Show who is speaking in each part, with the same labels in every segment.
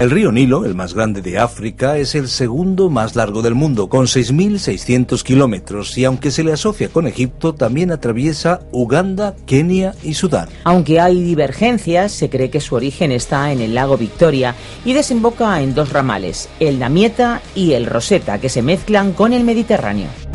Speaker 1: El río Nilo, el más grande de África, es el segundo más largo del mundo, con 6.600 kilómetros, y aunque se le asocia con Egipto, también atraviesa Uganda, Kenia y Sudán.
Speaker 2: Aunque hay divergencias, se cree que su origen está en el lago Victoria y desemboca en dos ramales, el Damieta y el Rosetta, que se mezclan con el Mediterráneo.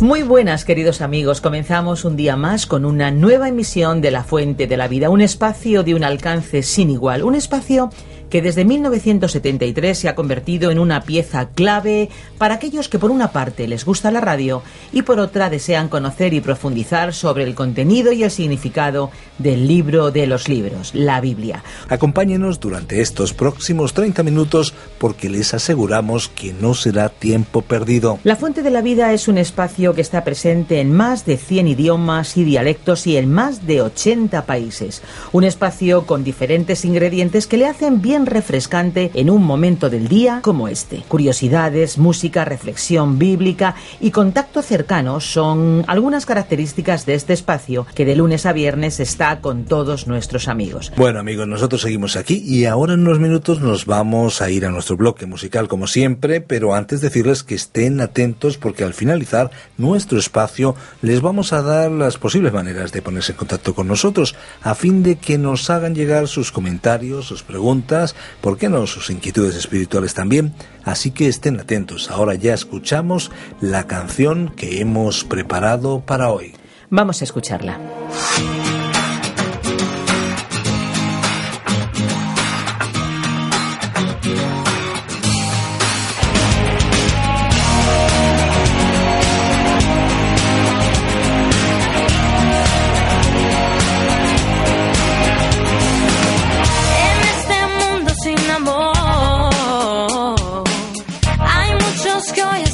Speaker 2: Muy buenas, queridos amigos. Comenzamos un día más con una nueva emisión de La Fuente de la Vida, un espacio de un alcance sin igual, un espacio que desde 1973 se ha convertido en una pieza clave para aquellos que por una parte les gusta la radio y por otra desean conocer y profundizar sobre el contenido y el significado del libro de los libros, la Biblia.
Speaker 1: Acompáñenos durante estos próximos 30 minutos porque les aseguramos que no será tiempo perdido.
Speaker 2: La Fuente de la Vida es un espacio que está presente en más de 100 idiomas y dialectos y en más de 80 países. Un espacio con diferentes ingredientes que le hacen bien refrescante en un momento del día como este. Curiosidades, música, reflexión bíblica y contacto cercano son algunas características de este espacio que de lunes a viernes está con todos nuestros amigos.
Speaker 1: Bueno amigos, nosotros seguimos aquí y ahora en unos minutos nos vamos a ir a nuestro bloque musical como siempre, pero antes decirles que estén atentos porque al finalizar nuestro espacio les vamos a dar las posibles maneras de ponerse en contacto con nosotros a fin de que nos hagan llegar sus comentarios, sus preguntas, ¿por qué no sus inquietudes espirituales también? Así que estén atentos, ahora ya escuchamos la canción que hemos preparado para hoy.
Speaker 2: Vamos a escucharla.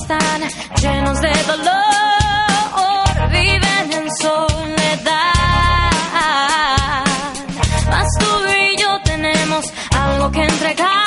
Speaker 3: están llenos
Speaker 2: de dolor, viven en soledad. Mas tú y yo tenemos algo que entregar.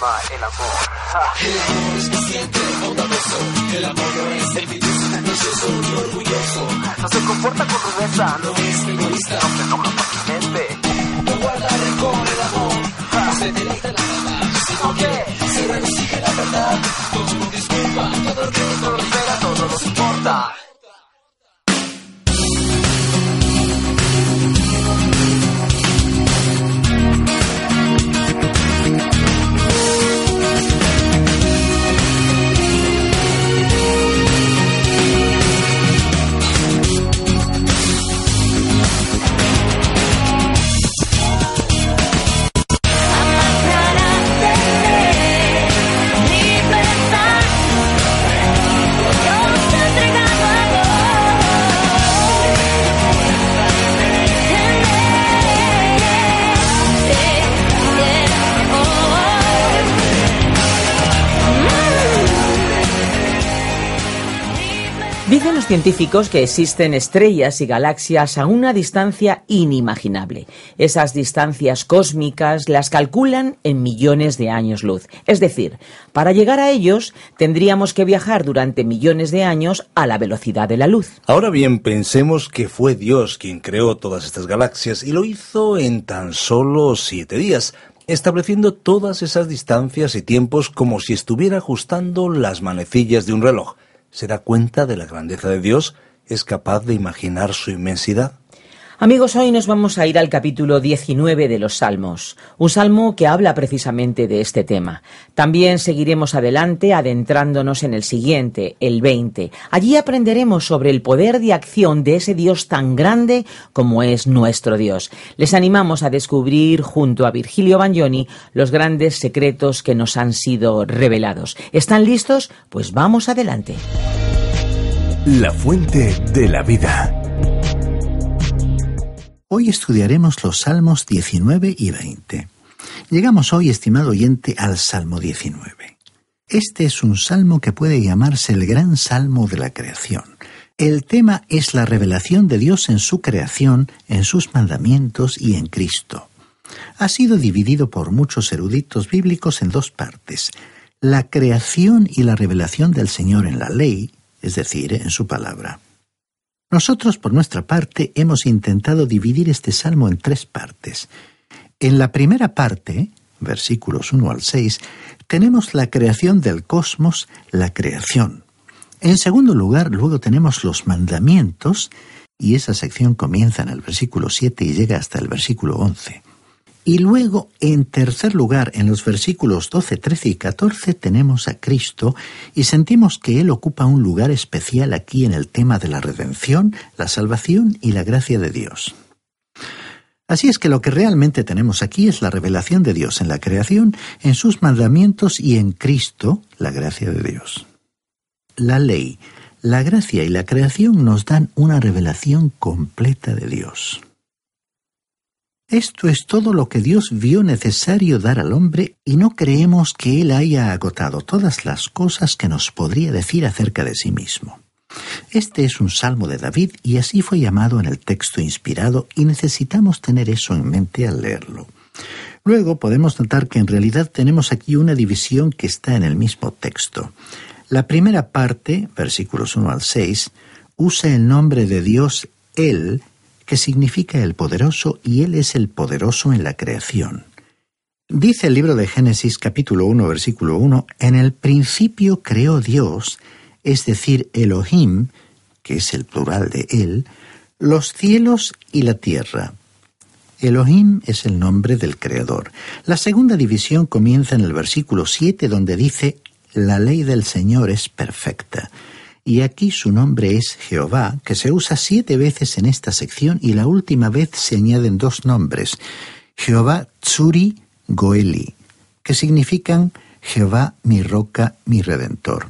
Speaker 2: el amor. Ja. El amor es paciente, bondadoso. El amor no es envidioso, ambicioso ni orgulloso. No se comporta con rudeza, no es egoísta, no aunque no lo pertinente. No guarda rencor el amor, no se deleita la verdad, sino que se regocija la verdad. Todo disculpa, todo ordena, todo espera, todo nos importa.
Speaker 3: Científicos que existen estrellas y galaxias a una distancia inimaginable. Esas distancias cósmicas las calculan en millones de años luz. Es decir, para llegar a ellos tendríamos que viajar durante millones de años a la velocidad de la luz.
Speaker 1: Ahora bien, pensemos que fue Dios quien creó todas estas galaxias y lo hizo en tan solo siete días estableciendo todas esas distancias y tiempos como si estuviera ajustando las manecillas de un reloj se da cuenta de la grandeza de Dios, es capaz de imaginar su inmensidad.
Speaker 3: Amigos, hoy nos vamos a ir al capítulo 19 de los Salmos, un salmo que habla precisamente de este tema. También seguiremos adelante adentrándonos en el siguiente, el 20. Allí aprenderemos sobre el poder de acción de ese Dios tan grande como es nuestro Dios. Les animamos a descubrir junto a Virgilio Bagnoni los grandes secretos que nos han sido revelados. ¿Están listos? Pues vamos adelante.
Speaker 4: La fuente de la vida.
Speaker 5: Hoy estudiaremos los Salmos 19 y 20. Llegamos hoy, estimado oyente, al Salmo 19. Este es un salmo que puede llamarse el gran salmo de la creación. El tema es la revelación de Dios en su creación, en sus mandamientos y en Cristo. Ha sido dividido por muchos eruditos bíblicos en dos partes, la creación y la revelación del Señor en la ley, es decir, en su palabra. Nosotros, por nuestra parte, hemos intentado dividir este salmo en tres partes. En la primera parte, versículos 1 al 6, tenemos la creación del cosmos, la creación. En segundo lugar, luego tenemos los mandamientos, y esa sección comienza en el versículo 7 y llega hasta el versículo 11. Y luego, en tercer lugar, en los versículos 12, 13 y 14 tenemos a Cristo y sentimos que Él ocupa un lugar especial aquí en el tema de la redención, la salvación y la gracia de Dios. Así es que lo que realmente tenemos aquí es la revelación de Dios en la creación, en sus mandamientos y en Cristo, la gracia de Dios. La ley, la gracia y la creación nos dan una revelación completa de Dios. Esto es todo lo que Dios vio necesario dar al hombre y no creemos que Él haya agotado todas las cosas que nos podría decir acerca de sí mismo. Este es un salmo de David y así fue llamado en el texto inspirado y necesitamos tener eso en mente al leerlo. Luego podemos notar que en realidad tenemos aquí una división que está en el mismo texto. La primera parte, versículos 1 al 6, usa el nombre de Dios Él que significa el poderoso y Él es el poderoso en la creación. Dice el libro de Génesis capítulo 1 versículo 1, en el principio creó Dios, es decir, Elohim, que es el plural de Él, los cielos y la tierra. Elohim es el nombre del Creador. La segunda división comienza en el versículo 7 donde dice, la ley del Señor es perfecta y aquí su nombre es Jehová, que se usa siete veces en esta sección y la última vez se añaden dos nombres, Jehová Tsuri Goeli, que significan Jehová mi roca, mi redentor.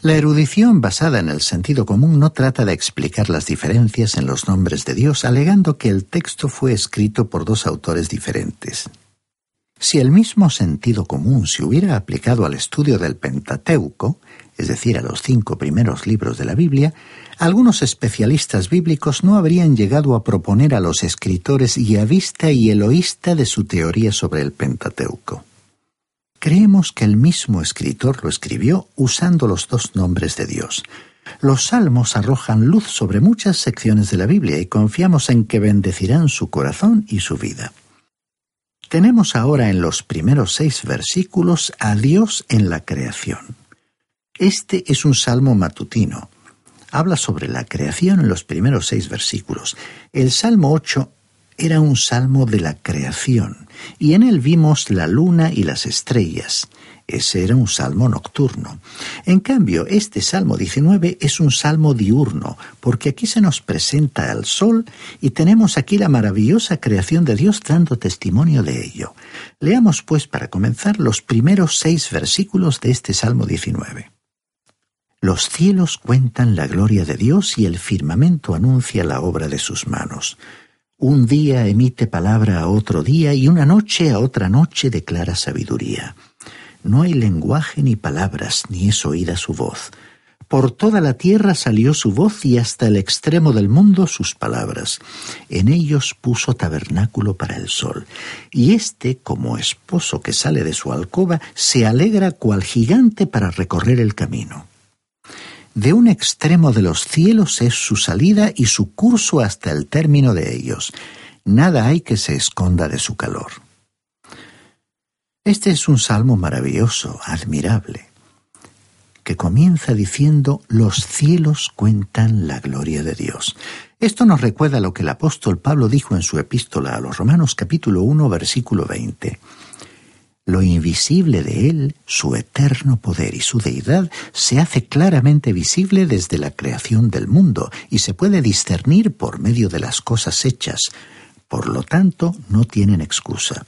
Speaker 5: La erudición basada en el sentido común no trata de explicar las diferencias en los nombres de Dios, alegando que el texto fue escrito por dos autores diferentes. Si el mismo sentido común se hubiera aplicado al estudio del Pentateuco, es decir, a los cinco primeros libros de la Biblia, algunos especialistas bíblicos no habrían llegado a proponer a los escritores guiavista y eloísta de su teoría sobre el Pentateuco. Creemos que el mismo escritor lo escribió usando los dos nombres de Dios. Los salmos arrojan luz sobre muchas secciones de la Biblia y confiamos en que bendecirán su corazón y su vida. Tenemos ahora en los primeros seis versículos a Dios en la creación. Este es un salmo matutino. Habla sobre la creación en los primeros seis versículos. El salmo 8 era un salmo de la creación, y en él vimos la luna y las estrellas. Ese era un salmo nocturno. En cambio, este salmo 19 es un salmo diurno, porque aquí se nos presenta al sol y tenemos aquí la maravillosa creación de Dios dando testimonio de ello. Leamos pues para comenzar los primeros seis versículos de este salmo 19. Los cielos cuentan la gloria de Dios y el firmamento anuncia la obra de sus manos. Un día emite palabra a otro día y una noche a otra noche declara sabiduría. No hay lenguaje ni palabras, ni es oída su voz. Por toda la tierra salió su voz y hasta el extremo del mundo sus palabras. En ellos puso tabernáculo para el sol. Y éste, como esposo que sale de su alcoba, se alegra cual gigante para recorrer el camino. De un extremo de los cielos es su salida y su curso hasta el término de ellos. Nada hay que se esconda de su calor. Este es un salmo maravilloso, admirable que comienza diciendo los cielos cuentan la gloria de Dios. Esto nos recuerda lo que el apóstol Pablo dijo en su epístola a los Romanos capítulo 1 versículo 20. Lo invisible de Él, su eterno poder y su deidad, se hace claramente visible desde la creación del mundo y se puede discernir por medio de las cosas hechas. Por lo tanto, no tienen excusa.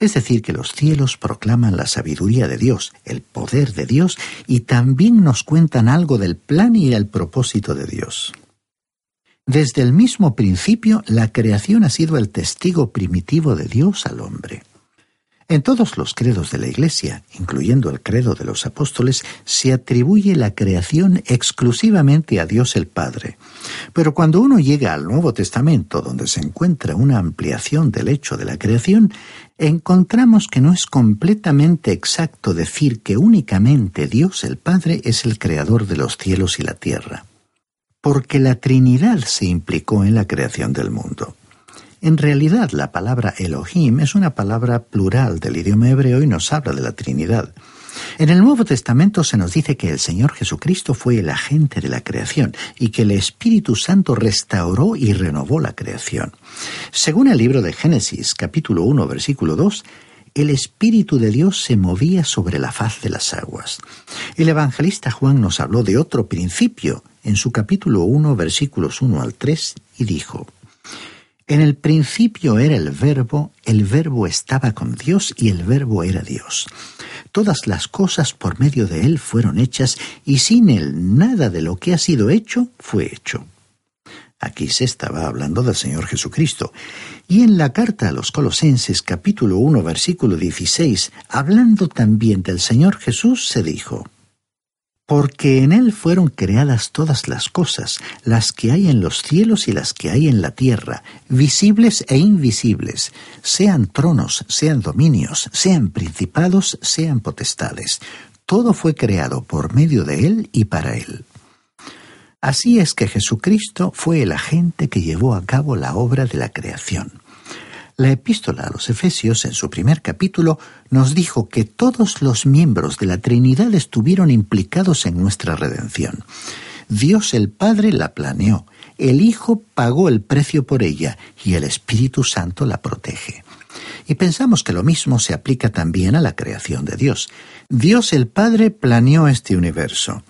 Speaker 5: Es decir, que los cielos proclaman la sabiduría de Dios, el poder de Dios, y también nos cuentan algo del plan y el propósito de Dios. Desde el mismo principio, la creación ha sido el testigo primitivo de Dios al hombre. En todos los credos de la Iglesia, incluyendo el credo de los apóstoles, se atribuye la creación exclusivamente a Dios el Padre. Pero cuando uno llega al Nuevo Testamento, donde se encuentra una ampliación del hecho de la creación, encontramos que no es completamente exacto decir que únicamente Dios el Padre es el creador de los cielos y la tierra, porque la Trinidad se implicó en la creación del mundo. En realidad, la palabra Elohim es una palabra plural del idioma hebreo y nos habla de la Trinidad. En el Nuevo Testamento se nos dice que el Señor Jesucristo fue el agente de la creación y que el Espíritu Santo restauró y renovó la creación. Según el libro de Génesis, capítulo 1, versículo 2, el Espíritu de Dios se movía sobre la faz de las aguas. El evangelista Juan nos habló de otro principio en su capítulo 1, versículos 1 al 3, y dijo, en el principio era el verbo, el verbo estaba con Dios y el verbo era Dios. Todas las cosas por medio de él fueron hechas y sin él nada de lo que ha sido hecho fue hecho. Aquí se estaba hablando del Señor Jesucristo. Y en la carta a los Colosenses capítulo 1 versículo 16, hablando también del Señor Jesús, se dijo, porque en Él fueron creadas todas las cosas, las que hay en los cielos y las que hay en la tierra, visibles e invisibles, sean tronos, sean dominios, sean principados, sean potestades. Todo fue creado por medio de Él y para Él. Así es que Jesucristo fue el agente que llevó a cabo la obra de la creación. La epístola a los Efesios, en su primer capítulo, nos dijo que todos los miembros de la Trinidad estuvieron implicados en nuestra redención. Dios el Padre la planeó, el Hijo pagó el precio por ella y el Espíritu Santo la protege. Y pensamos que lo mismo se aplica también a la creación de Dios. Dios el Padre planeó este universo.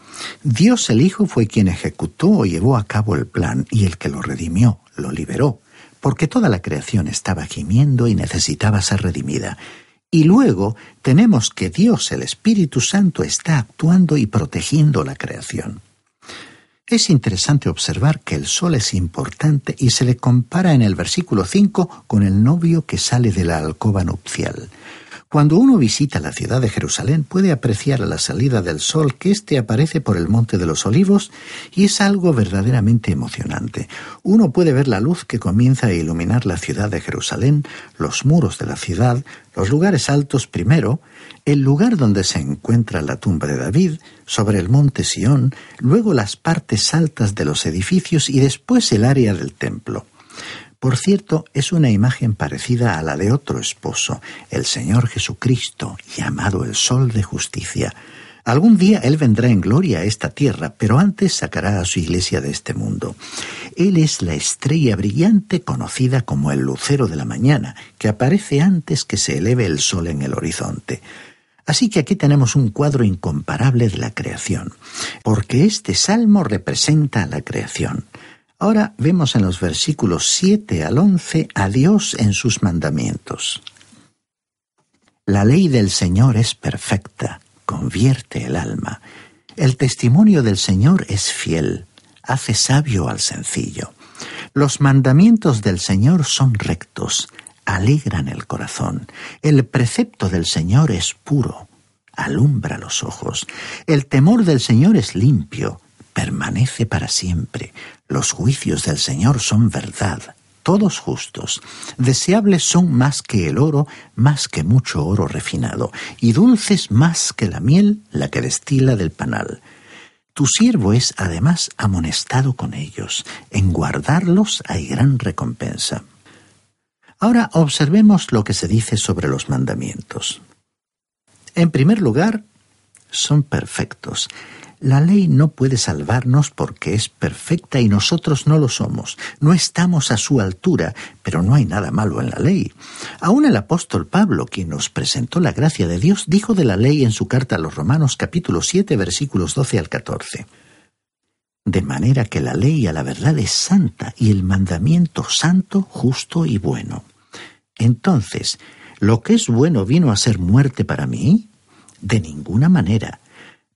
Speaker 5: Dios el Hijo fue quien ejecutó o llevó a cabo el plan y el que lo redimió, lo liberó porque toda la creación estaba gimiendo y necesitaba ser redimida. Y luego tenemos que Dios, el Espíritu Santo, está actuando y protegiendo la creación. Es interesante observar que el sol es importante y se le compara en el versículo 5 con el novio que sale de la alcoba nupcial. Cuando uno visita la ciudad de Jerusalén puede apreciar a la salida del sol que éste aparece por el Monte de los Olivos y es algo verdaderamente emocionante. Uno puede ver la luz que comienza a iluminar la ciudad de Jerusalén, los muros de la ciudad, los lugares altos primero, el lugar donde se encuentra la tumba de David, sobre el monte Sión, luego las partes altas de los edificios y después el área del templo. Por cierto, es una imagen parecida a la de otro esposo, el Señor Jesucristo, llamado el Sol de Justicia. Algún día Él vendrá en gloria a esta tierra, pero antes sacará a su iglesia de este mundo. Él es la estrella brillante conocida como el lucero de la mañana, que aparece antes que se eleve el sol en el horizonte. Así que aquí tenemos un cuadro incomparable de la creación, porque este salmo representa a la creación. Ahora vemos en los versículos 7 al 11 a Dios en sus mandamientos. La ley del Señor es perfecta, convierte el alma. El testimonio del Señor es fiel, hace sabio al sencillo. Los mandamientos del Señor son rectos, alegran el corazón. El precepto del Señor es puro, alumbra los ojos. El temor del Señor es limpio, permanece para siempre. Los juicios del Señor son verdad, todos justos. Deseables son más que el oro, más que mucho oro refinado, y dulces más que la miel, la que destila del panal. Tu siervo es además amonestado con ellos. En guardarlos hay gran recompensa. Ahora observemos lo que se dice sobre los mandamientos. En primer lugar, son perfectos. La ley no puede salvarnos porque es perfecta y nosotros no lo somos. No estamos a su altura, pero no hay nada malo en la ley. Aún el apóstol Pablo, quien nos presentó la gracia de Dios, dijo de la ley en su carta a los Romanos capítulo 7 versículos 12 al 14. De manera que la ley a la verdad es santa y el mandamiento santo, justo y bueno. Entonces, ¿lo que es bueno vino a ser muerte para mí? De ninguna manera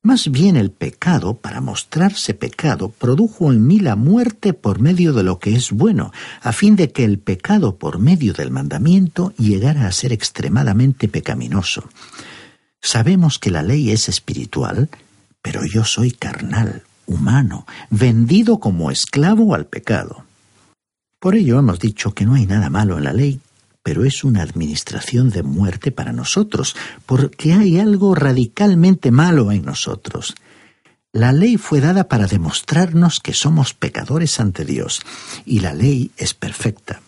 Speaker 5: más bien el pecado, para mostrarse pecado, produjo en mí la muerte por medio de lo que es bueno, a fin de que el pecado por medio del mandamiento llegara a ser extremadamente pecaminoso. Sabemos que la ley es espiritual, pero yo soy carnal, humano, vendido como esclavo al pecado. Por ello hemos dicho que no hay nada malo en la ley pero es una administración de muerte para nosotros, porque hay algo radicalmente malo en nosotros. La ley fue dada para demostrarnos que somos pecadores ante Dios, y la ley es perfecta.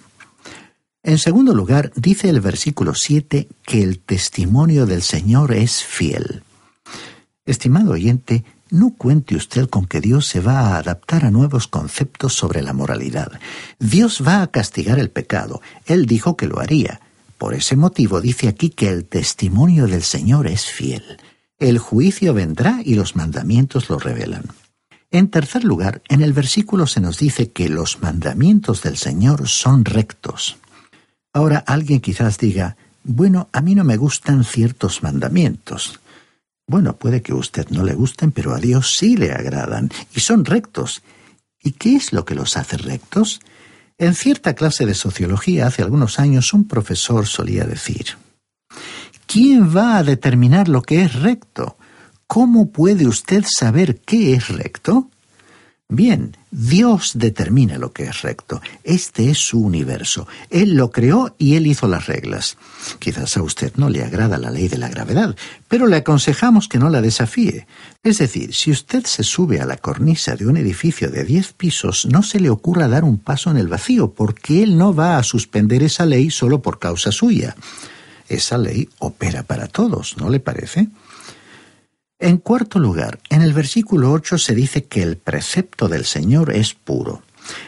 Speaker 5: En segundo lugar, dice el versículo 7 que el testimonio del Señor es fiel. Estimado oyente, no cuente usted con que Dios se va a adaptar a nuevos conceptos sobre la moralidad. Dios va a castigar el pecado. Él dijo que lo haría. Por ese motivo dice aquí que el testimonio del Señor es fiel. El juicio vendrá y los mandamientos lo revelan. En tercer lugar, en el versículo se nos dice que los mandamientos del Señor son rectos. Ahora alguien quizás diga, bueno, a mí no me gustan ciertos mandamientos. Bueno, puede que a usted no le gusten, pero a Dios sí le agradan y son rectos. ¿Y qué es lo que los hace rectos? En cierta clase de sociología hace algunos años un profesor solía decir, ¿quién va a determinar lo que es recto? ¿Cómo puede usted saber qué es recto? Bien, Dios determina lo que es recto. Este es su universo. Él lo creó y Él hizo las reglas. Quizás a usted no le agrada la ley de la gravedad, pero le aconsejamos que no la desafíe. Es decir, si usted se sube a la cornisa de un edificio de diez pisos, no se le ocurra dar un paso en el vacío, porque Él no va a suspender esa ley solo por causa suya. Esa ley opera para todos, ¿no le parece? En cuarto lugar, en el versículo 8 se dice que el precepto del Señor es puro.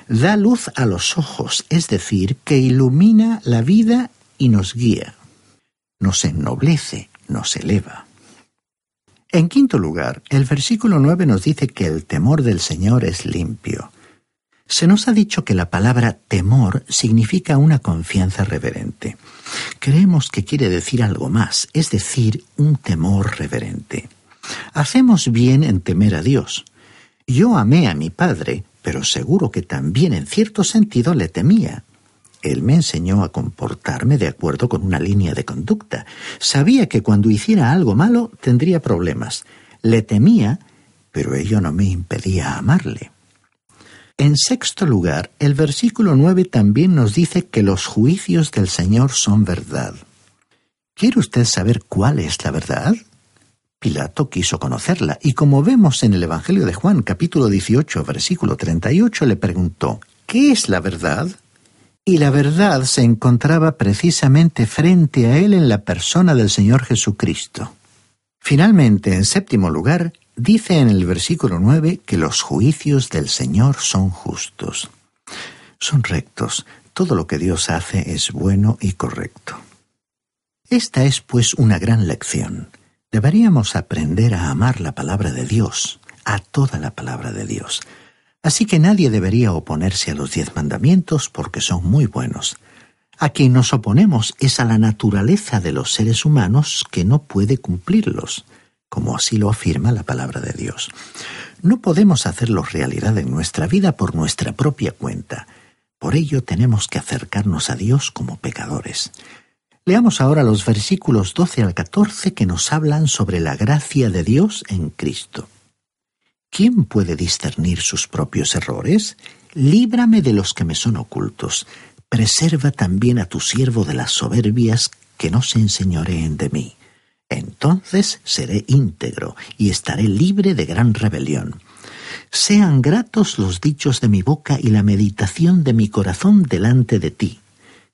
Speaker 5: Da luz a los ojos, es decir, que ilumina la vida y nos guía. Nos ennoblece, nos eleva. En quinto lugar, el versículo 9 nos dice que el temor del Señor es limpio. Se nos ha dicho que la palabra temor significa una confianza reverente. Creemos que quiere decir algo más, es decir, un temor reverente. Hacemos bien en temer a Dios. Yo amé a mi padre, pero seguro que también en cierto sentido le temía. Él me enseñó a comportarme de acuerdo con una línea de conducta. Sabía que cuando hiciera algo malo tendría problemas. Le temía, pero ello no me impedía amarle. En sexto lugar, el versículo nueve también nos dice que los juicios del Señor son verdad. ¿Quiere usted saber cuál es la verdad? Pilato quiso conocerla y como vemos en el Evangelio de Juan capítulo 18 versículo 38 le preguntó, ¿qué es la verdad? Y la verdad se encontraba precisamente frente a él en la persona del Señor Jesucristo. Finalmente, en séptimo lugar, dice en el versículo 9 que los juicios del Señor son justos. Son rectos, todo lo que Dios hace es bueno y correcto. Esta es pues una gran lección. Deberíamos aprender a amar la palabra de Dios, a toda la palabra de Dios. Así que nadie debería oponerse a los diez mandamientos porque son muy buenos. A quien nos oponemos es a la naturaleza de los seres humanos que no puede cumplirlos, como así lo afirma la palabra de Dios. No podemos hacerlos realidad en nuestra vida por nuestra propia cuenta. Por ello tenemos que acercarnos a Dios como pecadores. Leamos ahora los versículos 12 al 14 que nos hablan sobre la gracia de Dios en Cristo. ¿Quién puede discernir sus propios errores? Líbrame de los que me son ocultos. Preserva también a tu siervo de las soberbias que no se enseñoreen de mí. Entonces seré íntegro y estaré libre de gran rebelión. Sean gratos los dichos de mi boca y la meditación de mi corazón delante de ti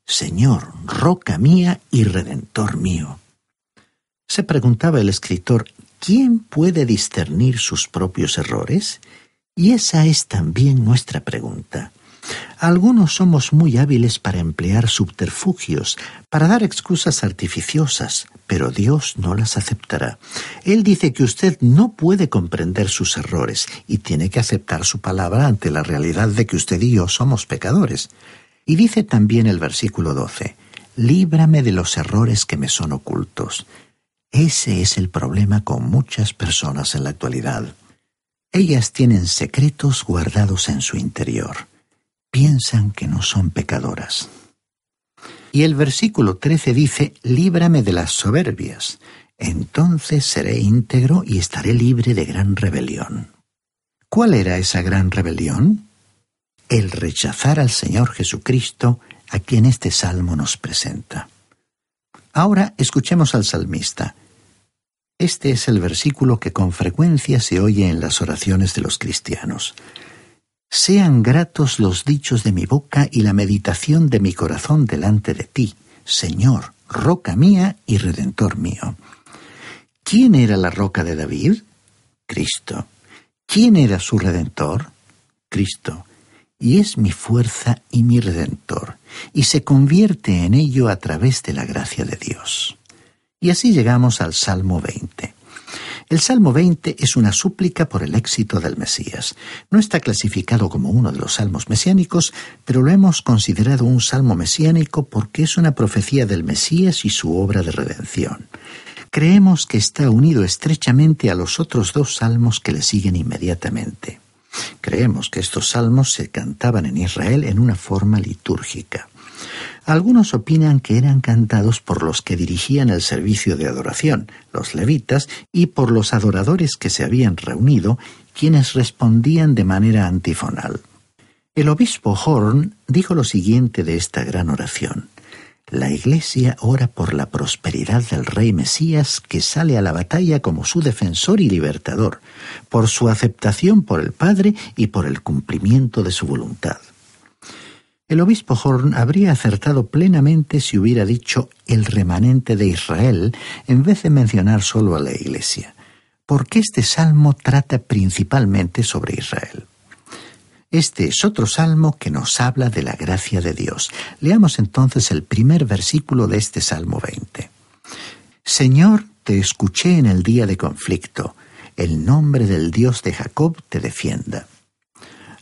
Speaker 5: Señor, roca mía y redentor mío. Se preguntaba el escritor, ¿quién puede discernir sus propios errores? Y esa es también nuestra pregunta. Algunos somos muy hábiles para emplear subterfugios, para dar excusas artificiosas, pero Dios no las aceptará. Él dice que usted no puede comprender sus errores y tiene que aceptar su palabra ante la realidad de que usted y yo somos pecadores. Y dice también el versículo 12, líbrame de los errores que me son ocultos. Ese es el problema con muchas personas en la actualidad. Ellas tienen secretos guardados en su interior. Piensan que no son pecadoras. Y el versículo 13 dice, líbrame de las soberbias. Entonces seré íntegro y estaré libre de gran rebelión. ¿Cuál era esa gran rebelión? El rechazar al Señor Jesucristo a quien este salmo nos presenta. Ahora escuchemos al salmista. Este es el versículo que con frecuencia se oye en las oraciones de los cristianos. Sean gratos los dichos de mi boca y la meditación de mi corazón delante de ti, Señor, roca mía y redentor mío. ¿Quién era la roca de David? Cristo. ¿Quién era su redentor? Cristo y es mi fuerza y mi redentor, y se convierte en ello a través de la gracia de Dios. Y así llegamos al Salmo 20. El Salmo 20 es una súplica por el éxito del Mesías. No está clasificado como uno de los salmos mesiánicos, pero lo hemos considerado un salmo mesiánico porque es una profecía del Mesías y su obra de redención. Creemos que está unido estrechamente a los otros dos salmos que le siguen inmediatamente. Creemos que estos salmos se cantaban en Israel en una forma litúrgica. Algunos opinan que eran cantados por los que dirigían el servicio de adoración, los levitas, y por los adoradores que se habían reunido, quienes respondían de manera antifonal. El obispo Horn dijo lo siguiente de esta gran oración. La Iglesia ora por la prosperidad del Rey Mesías que sale a la batalla como su defensor y libertador, por su aceptación por el Padre y por el cumplimiento de su voluntad. El obispo Horn habría acertado plenamente si hubiera dicho el remanente de Israel en vez de mencionar solo a la Iglesia, porque este salmo trata principalmente sobre Israel. Este es otro salmo que nos habla de la gracia de Dios. Leamos entonces el primer versículo de este Salmo 20. Señor, te escuché en el día de conflicto. El nombre del Dios de Jacob te defienda.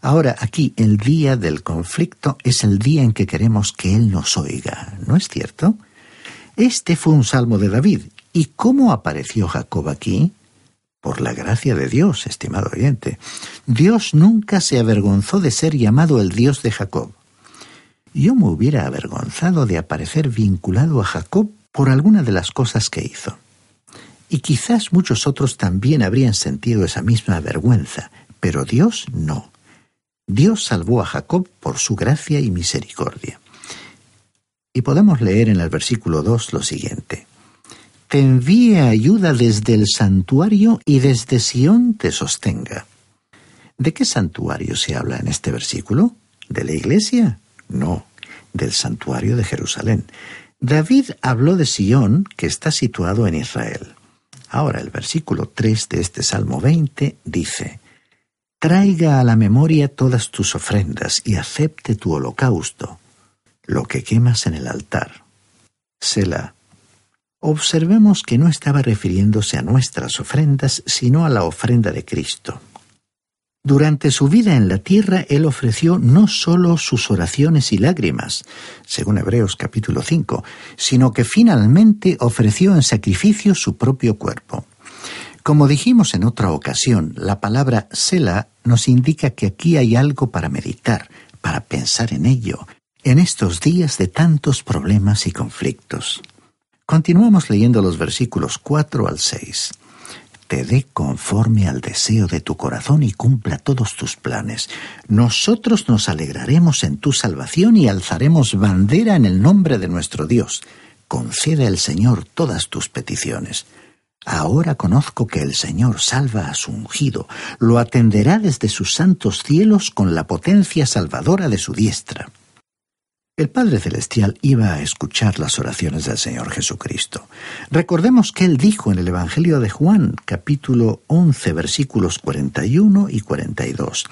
Speaker 5: Ahora, aquí el día del conflicto es el día en que queremos que Él nos oiga, ¿no es cierto? Este fue un salmo de David. ¿Y cómo apareció Jacob aquí? Por la gracia de Dios, estimado oyente. Dios nunca se avergonzó de ser llamado el Dios de Jacob. Yo me hubiera avergonzado de aparecer vinculado a Jacob por alguna de las cosas que hizo. Y quizás muchos otros también habrían sentido esa misma vergüenza, pero Dios no. Dios salvó a Jacob por su gracia y misericordia. Y podemos leer en el versículo 2 lo siguiente te envíe ayuda desde el santuario y desde Sión te sostenga. ¿De qué santuario se habla en este versículo? ¿De la iglesia? No, del santuario de Jerusalén. David habló de Sión, que está situado en Israel. Ahora el versículo 3 de este Salmo 20 dice, Traiga a la memoria todas tus ofrendas y acepte tu holocausto, lo que quemas en el altar. Selah observemos que no estaba refiriéndose a nuestras ofrendas, sino a la ofrenda de Cristo. Durante su vida en la tierra, Él ofreció no solo sus oraciones y lágrimas, según Hebreos capítulo 5, sino que finalmente ofreció en sacrificio su propio cuerpo. Como dijimos en otra ocasión, la palabra Sela nos indica que aquí hay algo para meditar, para pensar en ello, en estos días de tantos problemas y conflictos. Continuamos leyendo los versículos 4 al 6 te dé conforme al deseo de tu corazón y cumpla todos tus planes. Nosotros nos alegraremos en tu salvación y alzaremos bandera en el nombre de nuestro Dios. Concede al Señor todas tus peticiones. Ahora conozco que el Señor salva a su ungido, lo atenderá desde sus santos cielos con la potencia salvadora de su diestra. El Padre Celestial iba a escuchar las oraciones del Señor Jesucristo. Recordemos que Él dijo en el Evangelio de Juan, capítulo 11, versículos 41 y 42,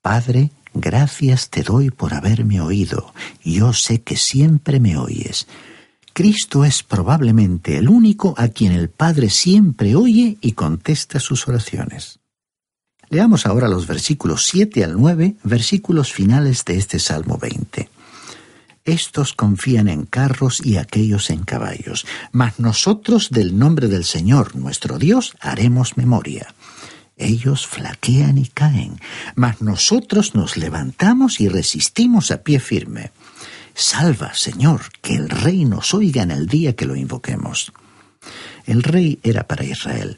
Speaker 5: Padre, gracias te doy por haberme oído. Yo sé que siempre me oyes. Cristo es probablemente el único a quien el Padre siempre oye y contesta sus oraciones. Leamos ahora los versículos 7 al 9, versículos finales de este Salmo 20. Estos confían en carros y aquellos en caballos, mas nosotros del nombre del Señor nuestro Dios haremos memoria. Ellos flaquean y caen, mas nosotros nos levantamos y resistimos a pie firme. Salva, Señor, que el Rey nos oiga en el día que lo invoquemos. El Rey era para Israel.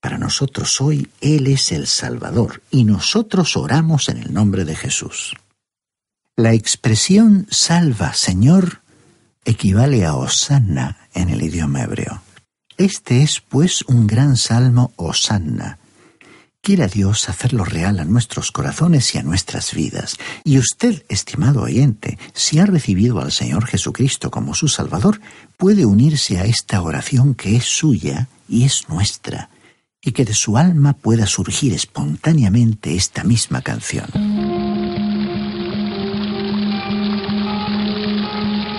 Speaker 5: Para nosotros hoy Él es el Salvador y nosotros oramos en el nombre de Jesús. La expresión salva, Señor, equivale a Osanna en el idioma hebreo. Este es, pues, un gran salmo Osanna. Quiera Dios hacerlo real a nuestros corazones y a nuestras vidas. Y usted, estimado oyente, si ha recibido al Señor Jesucristo como su Salvador, puede unirse a esta oración que es suya y es nuestra, y que de su alma pueda surgir espontáneamente esta misma canción.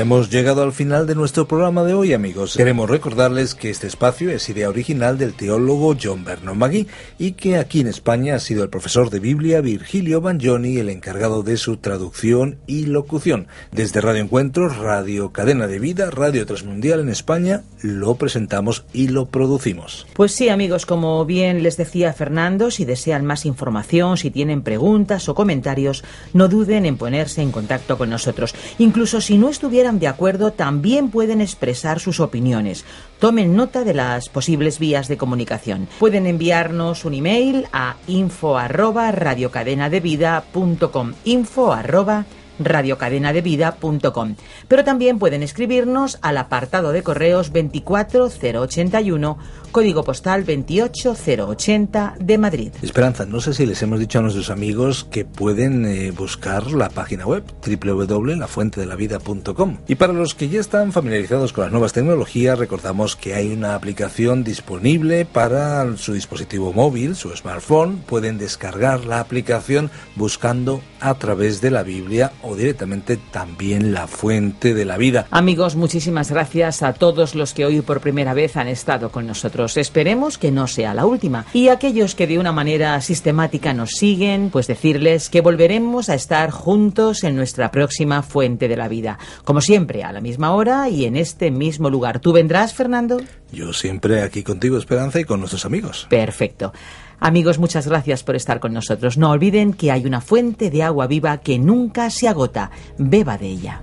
Speaker 1: Hemos llegado al final de nuestro programa de hoy, amigos. Queremos recordarles que este espacio es idea original del teólogo John Vernon Magui y que aquí en España ha sido el profesor de Biblia Virgilio Bagnoni el encargado de su traducción y locución. Desde Radio Encuentros, Radio Cadena de Vida, Radio Transmundial en España, lo presentamos y lo producimos.
Speaker 3: Pues sí, amigos, como bien les decía Fernando, si desean más información, si tienen preguntas o comentarios, no duden en ponerse en contacto con nosotros. Incluso si no estuvieran de acuerdo, también pueden expresar sus opiniones. Tomen nota de las posibles vías de comunicación. Pueden enviarnos un email a info arroba radiocadenadevida.com info arroba radiocadenadevida.com. Pero también pueden escribirnos al apartado de correos 24081 código postal 28080 de Madrid.
Speaker 1: Esperanza, no sé si les hemos dicho a nuestros amigos que pueden eh, buscar la página web www.lafuentedelavida.com. Y para los que ya están familiarizados con las nuevas tecnologías, recordamos que hay una aplicación disponible para su dispositivo móvil, su smartphone. Pueden descargar la aplicación buscando a través de la Biblia o directamente también la fuente de la vida.
Speaker 3: Amigos, muchísimas gracias a todos los que hoy por primera vez han estado con nosotros. Esperemos que no sea la última. Y aquellos que de una manera sistemática nos siguen, pues decirles que volveremos a estar juntos en nuestra próxima fuente de la vida. Como siempre, a la misma hora y en este mismo lugar. ¿Tú vendrás, Fernando?
Speaker 1: Yo siempre aquí contigo, Esperanza, y con nuestros amigos.
Speaker 3: Perfecto. Amigos, muchas gracias por estar con nosotros. No olviden que hay una fuente de agua viva que nunca se agota. Beba de ella.